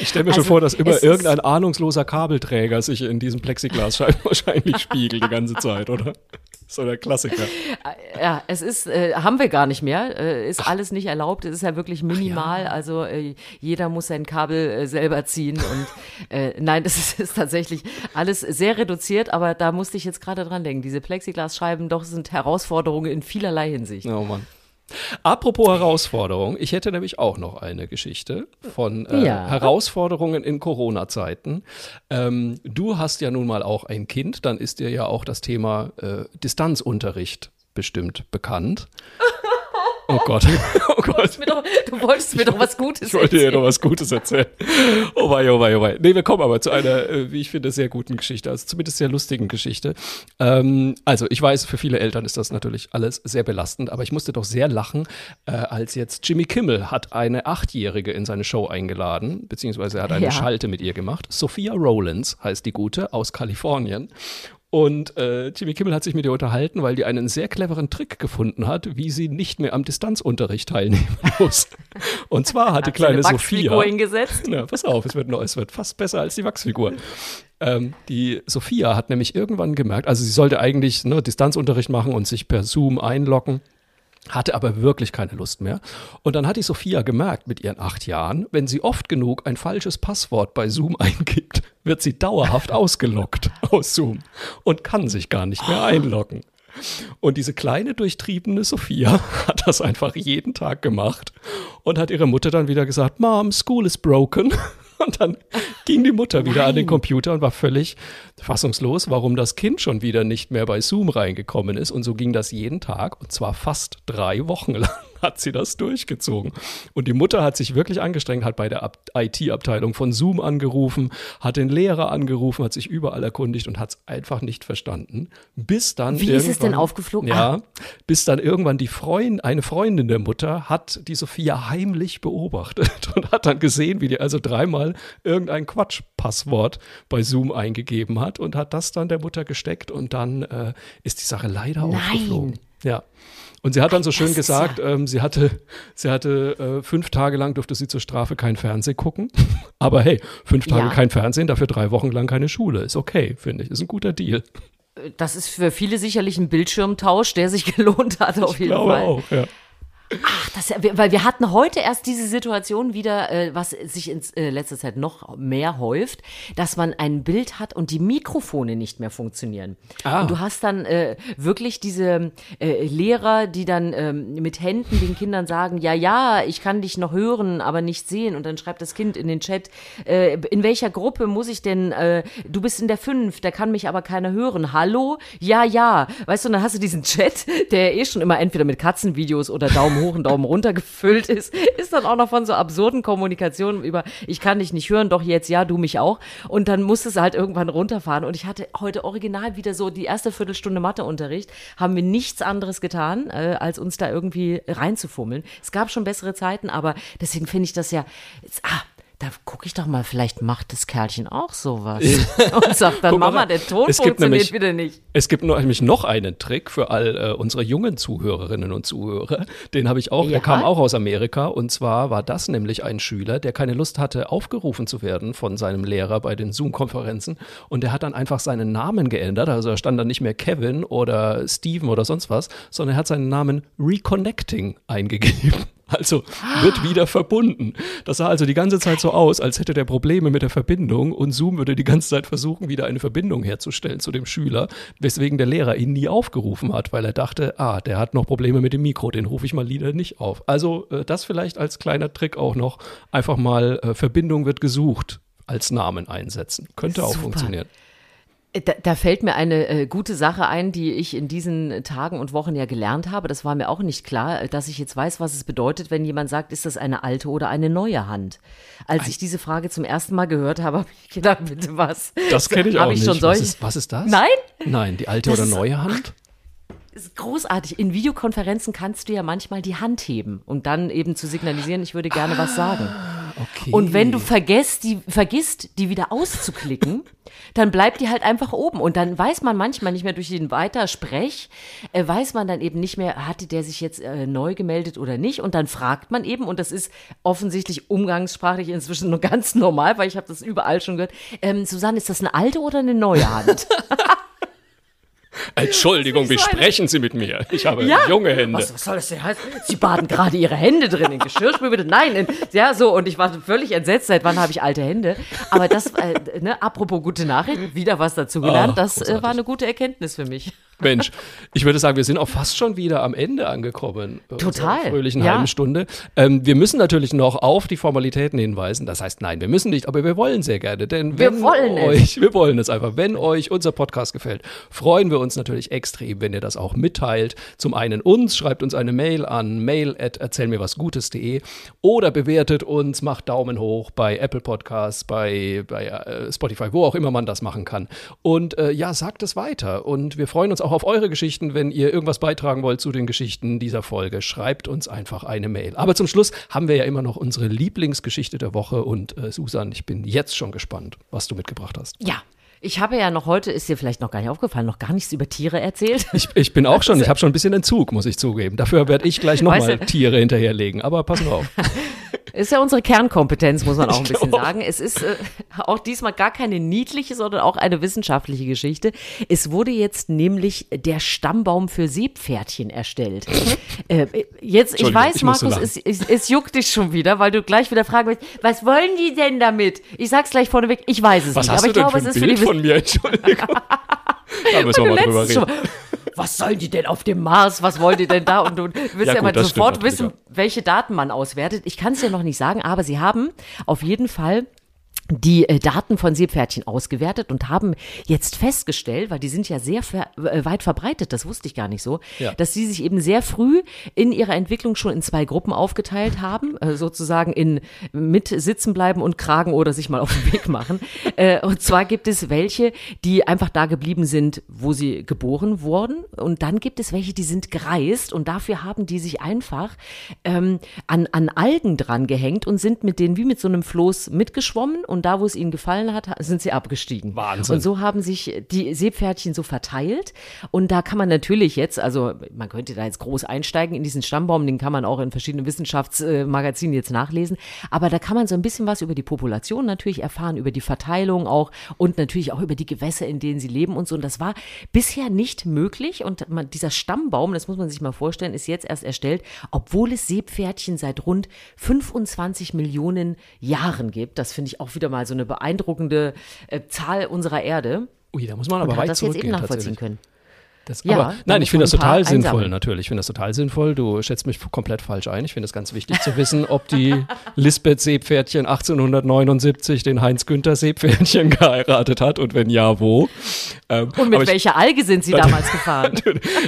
Ich stelle mir also, schon vor, dass immer irgendein ahnungsloser Kabelträger sich in diesem Plexiglasscheiben [LAUGHS] wahrscheinlich spiegelt die ganze Zeit, oder? So der Klassiker. Ja, es ist, äh, haben wir gar nicht mehr. Äh, ist Ach. alles nicht erlaubt. Es ist ja wirklich minimal. Ja. Also äh, jeder muss sein Kabel äh, selber ziehen. Und äh, nein, [LAUGHS] das ist, ist, tatsächlich alles sehr reduziert. Aber da musste ich jetzt gerade dran denken. Diese Plexiglasscheiben doch sind Herausforderungen in vielerlei Hinsicht. Oh Mann. Apropos Herausforderung, ich hätte nämlich auch noch eine Geschichte von äh, ja. Herausforderungen in Corona-Zeiten. Ähm, du hast ja nun mal auch ein Kind, dann ist dir ja auch das Thema äh, Distanzunterricht bestimmt bekannt. Oh [LAUGHS] Gott. Oh Gott. Du, doch, du wolltest mir doch was Gutes erzählen. Ich wollte dir doch was Gutes erzählen. Oh wei, oh wei, oh wei. Nee, wir kommen aber zu einer, äh, wie ich finde, sehr guten Geschichte, also zumindest sehr lustigen Geschichte. Ähm, also, ich weiß, für viele Eltern ist das natürlich alles sehr belastend, aber ich musste doch sehr lachen, äh, als jetzt Jimmy Kimmel hat eine Achtjährige in seine Show eingeladen, beziehungsweise er hat eine ja. Schalte mit ihr gemacht. Sophia Rollins heißt die Gute aus Kalifornien. Und äh, Jimmy Kimmel hat sich mit ihr unterhalten, weil die einen sehr cleveren Trick gefunden hat, wie sie nicht mehr am Distanzunterricht teilnehmen [LAUGHS] muss. Und zwar hat die kleine eine Sophia. hingesetzt? Na, pass auf, es wird, noch, es wird fast besser als die Wachsfigur. Ähm, die Sophia hat nämlich irgendwann gemerkt, also sie sollte eigentlich ne, Distanzunterricht machen und sich per Zoom einloggen hatte aber wirklich keine Lust mehr. Und dann hat die Sophia gemerkt mit ihren acht Jahren, wenn sie oft genug ein falsches Passwort bei Zoom [LAUGHS] eingibt, wird sie dauerhaft ausgelockt aus Zoom und kann sich gar nicht mehr einloggen. Und diese kleine, durchtriebene Sophia [LAUGHS] hat das einfach jeden Tag gemacht und hat ihre Mutter dann wieder gesagt, Mom, school is broken. Und dann ging die Mutter wieder Nein. an den Computer und war völlig fassungslos, warum das Kind schon wieder nicht mehr bei Zoom reingekommen ist. Und so ging das jeden Tag und zwar fast drei Wochen lang [LAUGHS] hat sie das durchgezogen. Und die Mutter hat sich wirklich angestrengt, hat bei der IT-Abteilung von Zoom angerufen, hat den Lehrer angerufen, hat sich überall erkundigt und hat es einfach nicht verstanden. Bis dann. Wie ist es denn aufgeflogen? Ja, ah. bis dann irgendwann die Freundin, eine Freundin der Mutter hat die Sophia heimlich beobachtet [LAUGHS] und hat dann gesehen, wie die also dreimal irgendein Quatschpasswort bei Zoom eingegeben hat und hat das dann der Mutter gesteckt und dann äh, ist die Sache leider Nein. aufgeflogen. Ja. Und sie hat dann so schön gesagt, ähm, sie hatte, sie hatte äh, fünf Tage lang durfte sie zur Strafe kein Fernsehen gucken. [LAUGHS] Aber hey, fünf Tage ja. kein Fernsehen, dafür drei Wochen lang keine Schule. Ist okay, finde ich. Ist ein guter Deal. Das ist für viele sicherlich ein Bildschirmtausch, der sich [LAUGHS] gelohnt hat, auf ich jeden glaube Fall. Auch, ja. Ach, das, weil wir hatten heute erst diese Situation wieder, äh, was sich in äh, letzter Zeit noch mehr häuft, dass man ein Bild hat und die Mikrofone nicht mehr funktionieren. Ah. Und du hast dann äh, wirklich diese äh, Lehrer, die dann ähm, mit Händen den Kindern sagen, ja, ja, ich kann dich noch hören, aber nicht sehen. Und dann schreibt das Kind in den Chat, äh, in welcher Gruppe muss ich denn, äh, du bist in der fünf, da kann mich aber keiner hören. Hallo? Ja, ja. Weißt du, und dann hast du diesen Chat, der eh schon immer entweder mit Katzenvideos oder Daumen hoch und Daumen runter gefüllt ist, ist dann auch noch von so absurden Kommunikationen über, ich kann dich nicht hören, doch jetzt ja, du mich auch. Und dann musste es halt irgendwann runterfahren. Und ich hatte heute original wieder so die erste Viertelstunde Matheunterricht, haben wir nichts anderes getan, äh, als uns da irgendwie reinzufummeln. Es gab schon bessere Zeiten, aber deswegen finde ich das ja, jetzt, ah, da gucke ich doch mal, vielleicht macht das Kerlchen auch sowas. und sagt dann, Mama, der Ton funktioniert nämlich, wieder nicht. Es gibt nämlich noch einen Trick für all äh, unsere jungen Zuhörerinnen und Zuhörer. Den habe ich auch, ja. der kam auch aus Amerika. Und zwar war das nämlich ein Schüler, der keine Lust hatte, aufgerufen zu werden von seinem Lehrer bei den Zoom-Konferenzen. Und der hat dann einfach seinen Namen geändert. Also er stand dann nicht mehr Kevin oder Steven oder sonst was, sondern er hat seinen Namen Reconnecting eingegeben. Also wird wieder verbunden. Das sah also die ganze Zeit so aus, als hätte der Probleme mit der Verbindung und Zoom würde die ganze Zeit versuchen, wieder eine Verbindung herzustellen zu dem Schüler, weswegen der Lehrer ihn nie aufgerufen hat, weil er dachte, ah, der hat noch Probleme mit dem Mikro, den rufe ich mal lieber nicht auf. Also äh, das vielleicht als kleiner Trick auch noch, einfach mal äh, Verbindung wird gesucht als Namen einsetzen. Könnte auch Super. funktionieren. Da, da, fällt mir eine äh, gute Sache ein, die ich in diesen Tagen und Wochen ja gelernt habe. Das war mir auch nicht klar, dass ich jetzt weiß, was es bedeutet, wenn jemand sagt, ist das eine alte oder eine neue Hand. Als ich diese Frage zum ersten Mal gehört habe, habe ich gedacht, bitte was? Das kenne ich auch ich nicht. Was ist, was ist, das? Nein? Nein, die alte das oder neue Hand? Ist großartig. In Videokonferenzen kannst du ja manchmal die Hand heben und dann eben zu signalisieren, ich würde gerne ah, was sagen. Okay. Und wenn du vergisst, die, vergisst, die wieder auszuklicken, [LAUGHS] dann bleibt die halt einfach oben. Und dann weiß man manchmal nicht mehr durch den Weitersprech, äh, weiß man dann eben nicht mehr, hatte der sich jetzt äh, neu gemeldet oder nicht. Und dann fragt man eben, und das ist offensichtlich umgangssprachlich inzwischen nur ganz normal, weil ich habe das überall schon gehört. Ähm, Susanne, ist das eine alte oder eine neue Hand? [LAUGHS] Entschuldigung, wie sprechen Sie mit mir? Ich habe ja. junge Hände. Was, was, soll das denn heißen? Sie baden gerade Ihre Hände drin in Geschirrspül. Nein, in, ja, so. Und ich war völlig entsetzt. Seit wann habe ich alte Hände? Aber das, äh, ne, apropos gute Nachrichten, wieder was dazu gelernt. Oh, das äh, war eine gute Erkenntnis für mich. Mensch, ich würde sagen, wir sind auch fast schon wieder am Ende angekommen. Total. Fröhlichen ja. halben Stunde. Ähm, wir müssen natürlich noch auf die Formalitäten hinweisen. Das heißt, nein, wir müssen nicht, aber wir wollen sehr gerne. Denn wir wollen euch, es. wir wollen es einfach. Wenn euch unser Podcast gefällt, freuen wir uns natürlich extrem, wenn ihr das auch mitteilt. Zum einen uns, schreibt uns eine Mail an mail at erzählmirwasgutes.de oder bewertet uns, macht Daumen hoch bei Apple Podcasts, bei, bei äh, Spotify, wo auch immer man das machen kann. Und äh, ja, sagt es weiter. Und wir freuen uns auch auf eure Geschichten. Wenn ihr irgendwas beitragen wollt zu den Geschichten dieser Folge, schreibt uns einfach eine Mail. Aber zum Schluss haben wir ja immer noch unsere Lieblingsgeschichte der Woche. Und äh, Susan, ich bin jetzt schon gespannt, was du mitgebracht hast. Ja, ich habe ja noch heute, ist dir vielleicht noch gar nicht aufgefallen, noch gar nichts über Tiere erzählt. Ich, ich bin auch [LAUGHS] schon, ich habe schon ein bisschen Entzug, muss ich zugeben. Dafür werde ich gleich [LAUGHS] nochmal Tiere hinterherlegen, aber pass auf. [LAUGHS] Ist ja unsere Kernkompetenz, muss man auch ein bisschen sagen. Es ist äh, [LAUGHS] auch diesmal gar keine niedliche, sondern auch eine wissenschaftliche Geschichte. Es wurde jetzt nämlich der Stammbaum für Seepferdchen erstellt. äh, jetzt, ich weiß, ich Markus, es, es, es, juckt dich schon wieder, weil du gleich wieder fragen willst, was wollen die denn damit? Ich sag's gleich vorneweg, ich weiß es was nicht. aber ich glaube, es ist Bild für die von mir, Entschuldigung. [LAUGHS] da müssen wir mal drüber reden was sollen die denn auf dem Mars? Was wollen die denn da? Und du willst [LAUGHS] ja, ja gut, mal sofort wissen, welche Daten man auswertet. Ich kann es ja noch nicht sagen, aber sie haben auf jeden Fall die äh, Daten von Seepferdchen ausgewertet und haben jetzt festgestellt, weil die sind ja sehr ver äh, weit verbreitet, das wusste ich gar nicht so, ja. dass sie sich eben sehr früh in ihrer Entwicklung schon in zwei Gruppen aufgeteilt haben, äh, sozusagen in mit sitzen bleiben und kragen oder sich mal auf den Weg machen. [LAUGHS] äh, und zwar gibt es welche, die einfach da geblieben sind, wo sie geboren wurden und dann gibt es welche, die sind gereist und dafür haben die sich einfach ähm, an, an Algen dran gehängt und sind mit denen wie mit so einem Floß mitgeschwommen und und da, wo es ihnen gefallen hat, sind sie abgestiegen. Wahnsinn. Und so haben sich die Seepferdchen so verteilt. Und da kann man natürlich jetzt, also man könnte da jetzt groß einsteigen in diesen Stammbaum, den kann man auch in verschiedenen Wissenschaftsmagazinen jetzt nachlesen. Aber da kann man so ein bisschen was über die Population natürlich erfahren, über die Verteilung auch und natürlich auch über die Gewässer, in denen sie leben und so. Und das war bisher nicht möglich. Und man, dieser Stammbaum, das muss man sich mal vorstellen, ist jetzt erst erstellt, obwohl es Seepferdchen seit rund 25 Millionen Jahren gibt. Das finde ich auch wieder mal so eine beeindruckende äh, Zahl unserer Erde. Ui, da muss man aber und weit das jetzt eben nachvollziehen können. Das, ja, aber, nein, ich finde das total sinnvoll, einsammeln. natürlich. Ich finde das total sinnvoll. Du schätzt mich komplett falsch ein. Ich finde es ganz wichtig zu wissen, ob die [LAUGHS] Lisbeth Seepferdchen 1879 den Heinz-Günther Seepferdchen [LAUGHS] geheiratet hat und wenn ja, wo. Ähm, und mit welcher Alge sind sie [LAUGHS] damals gefahren?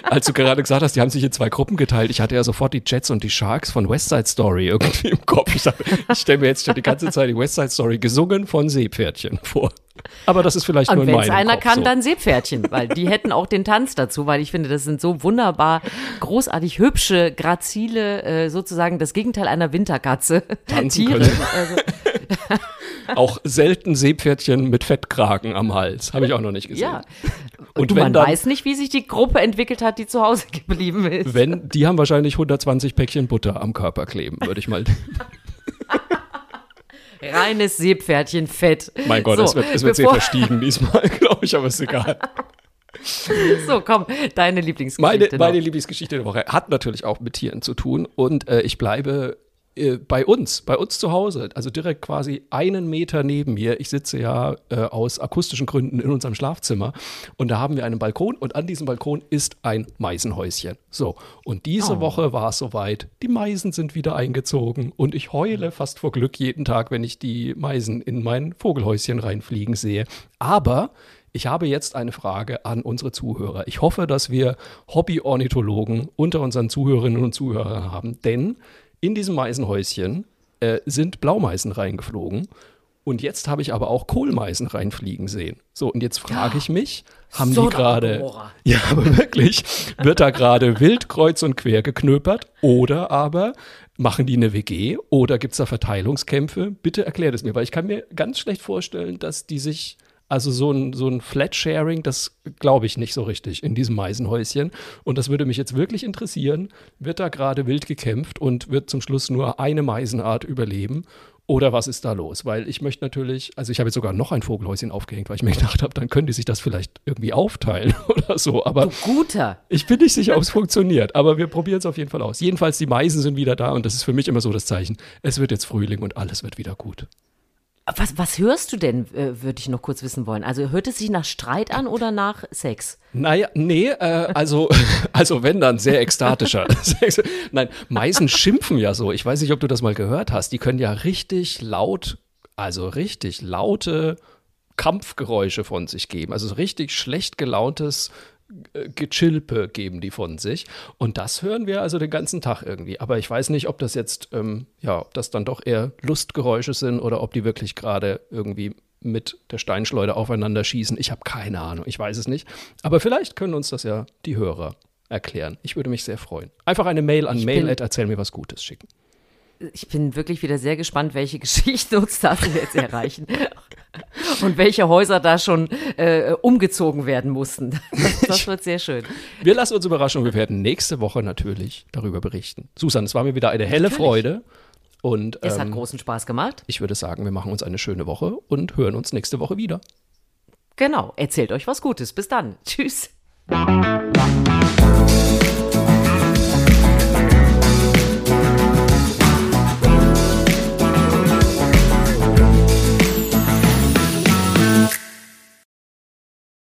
Als du gerade gesagt hast, die haben sich in zwei Gruppen geteilt. Ich hatte ja sofort die Jets und die Sharks von West Side Story irgendwie im Kopf. Ich, ich stelle mir jetzt schon die ganze Zeit die West Side Story gesungen von Seepferdchen vor. Aber das ist vielleicht und nur in meinem Wenn es einer Kopf kann, so. dann Seepferdchen, weil die [LAUGHS] hätten auch den Tanz dazu, weil ich finde, das sind so wunderbar, großartig hübsche, grazile, äh, sozusagen das Gegenteil einer Winterkatze. Tanzen [LAUGHS] Tiere. Also, [LAUGHS] auch selten Seepferdchen mit Fettkragen am Hals. Habe ich auch noch nicht gesehen. Ja. Und, und man dann, weiß nicht, wie sich die Gruppe entwickelt hat, die zu Hause geblieben ist. Wenn, die haben wahrscheinlich 120 Päckchen Butter am Körper kleben, würde ich mal. Reines Seepferdchenfett. Mein Gott, so, es wird, es wird sehr verstiegen diesmal, [LAUGHS] glaube ich, aber ist egal. [LAUGHS] So, komm, deine Lieblingsgeschichte. Meine, meine Lieblingsgeschichte der Woche hat natürlich auch mit Tieren zu tun und äh, ich bleibe äh, bei uns, bei uns zu Hause, also direkt quasi einen Meter neben mir. Ich sitze ja äh, aus akustischen Gründen in unserem Schlafzimmer und da haben wir einen Balkon und an diesem Balkon ist ein Meisenhäuschen. So, und diese oh. Woche war es soweit. Die Meisen sind wieder eingezogen und ich heule fast vor Glück jeden Tag, wenn ich die Meisen in mein Vogelhäuschen reinfliegen sehe. Aber ich habe jetzt eine Frage an unsere Zuhörer. Ich hoffe, dass wir Hobby-Ornithologen unter unseren Zuhörerinnen und Zuhörern haben, denn in diesem Meisenhäuschen äh, sind Blaumeisen reingeflogen. Und jetzt habe ich aber auch Kohlmeisen reinfliegen sehen. So, und jetzt frage ich mich, haben so die gerade. [LAUGHS] Ja, aber wirklich, wird da gerade wild kreuz und quer geknöpert oder aber machen die eine WG oder gibt es da Verteilungskämpfe? Bitte erklärt es mir, weil ich kann mir ganz schlecht vorstellen, dass die sich also so ein, so ein Flat-Sharing, das glaube ich nicht so richtig in diesem Meisenhäuschen. Und das würde mich jetzt wirklich interessieren. Wird da gerade wild gekämpft und wird zum Schluss nur eine Meisenart überleben? Oder was ist da los? Weil ich möchte natürlich, also ich habe jetzt sogar noch ein Vogelhäuschen aufgehängt, weil ich mir [LAUGHS] gedacht habe, dann können die sich das vielleicht irgendwie aufteilen [LAUGHS] oder so. Aber du guter. Ich bin nicht sicher, ob es funktioniert, aber wir probieren es auf jeden Fall aus. Jedenfalls, die Meisen sind wieder da und das ist für mich immer so das Zeichen. Es wird jetzt Frühling und alles wird wieder gut. Was, was hörst du denn, äh, würde ich noch kurz wissen wollen. Also hört es sich nach Streit an oder nach Sex? Naja, nee, äh, also, [LAUGHS] also wenn dann sehr ekstatischer. [LAUGHS] Nein, Meisen schimpfen ja so. Ich weiß nicht, ob du das mal gehört hast. Die können ja richtig laut, also richtig laute Kampfgeräusche von sich geben. Also so richtig schlecht gelauntes Gechilpe geben die von sich. Und das hören wir also den ganzen Tag irgendwie. Aber ich weiß nicht, ob das jetzt, ähm, ja, ob das dann doch eher Lustgeräusche sind oder ob die wirklich gerade irgendwie mit der Steinschleuder aufeinander schießen. Ich habe keine Ahnung, ich weiß es nicht. Aber vielleicht können uns das ja die Hörer erklären. Ich würde mich sehr freuen. Einfach eine Mail an mail erzähl mir was Gutes schicken ich bin wirklich wieder sehr gespannt, welche [LAUGHS] Geschichten uns dazu jetzt erreichen. [LAUGHS] [LAUGHS] Und welche Häuser da schon äh, umgezogen werden mussten. [LAUGHS] Das, das, wird sehr schön. Wir lassen uns überraschen und wir werden nächste Woche natürlich darüber berichten. Susan, es war mir wieder eine helle natürlich. Freude. Und, es hat ähm, großen Spaß gemacht. Ich würde sagen, wir machen uns eine schöne Woche und hören uns nächste Woche wieder. Genau. Erzählt euch was Gutes. Bis dann. Tschüss.